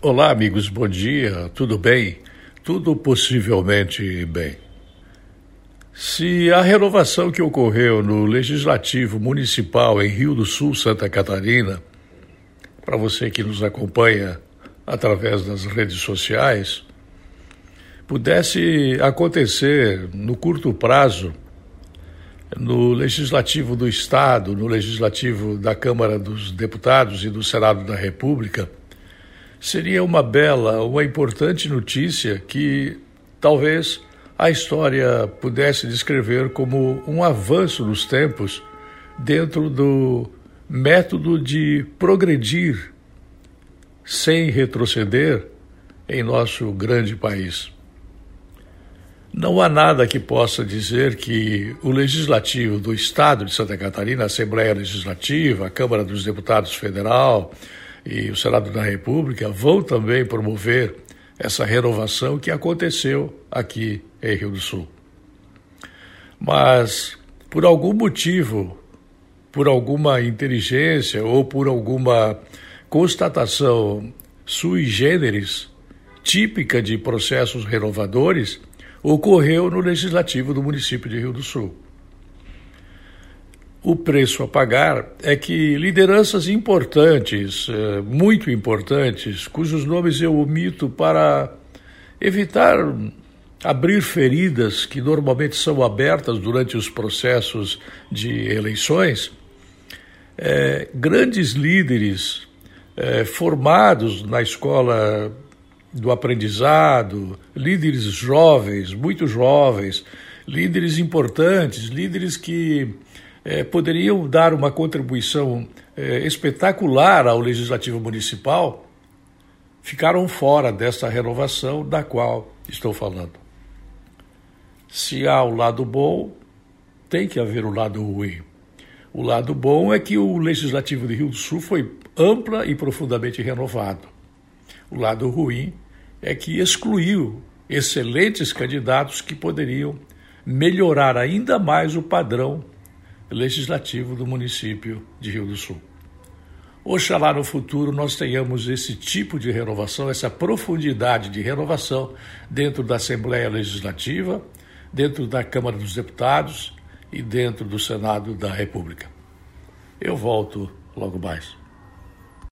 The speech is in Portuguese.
Olá, amigos, bom dia, tudo bem? Tudo possivelmente bem. Se a renovação que ocorreu no Legislativo Municipal em Rio do Sul, Santa Catarina, para você que nos acompanha através das redes sociais, pudesse acontecer no curto prazo, no Legislativo do Estado, no Legislativo da Câmara dos Deputados e do Senado da República, seria uma bela, uma importante notícia que talvez a história pudesse descrever como um avanço nos tempos dentro do método de progredir sem retroceder em nosso grande país. Não há nada que possa dizer que o Legislativo do Estado de Santa Catarina, a Assembleia Legislativa, a Câmara dos Deputados Federal e o Senado da República vão também promover essa renovação que aconteceu aqui em Rio do Sul. Mas, por algum motivo, por alguma inteligência ou por alguma constatação sui generis, típica de processos renovadores, ocorreu no legislativo do município de Rio do Sul. O preço a pagar é que lideranças importantes, eh, muito importantes, cujos nomes eu omito para evitar abrir feridas que normalmente são abertas durante os processos de eleições, é, grandes líderes é, formados na escola do aprendizado, líderes jovens, muito jovens, líderes importantes, líderes que é, poderiam dar uma contribuição é, espetacular ao Legislativo Municipal, ficaram fora dessa renovação da qual estou falando. Se há o lado bom, tem que haver o lado ruim. O lado bom é que o Legislativo de Rio do Sul foi ampla e profundamente renovado. O lado ruim é que excluiu excelentes candidatos que poderiam melhorar ainda mais o padrão legislativo do município de Rio do Sul. Oxalá no futuro nós tenhamos esse tipo de renovação, essa profundidade de renovação dentro da Assembleia Legislativa, dentro da Câmara dos Deputados e dentro do Senado da República. Eu volto logo mais.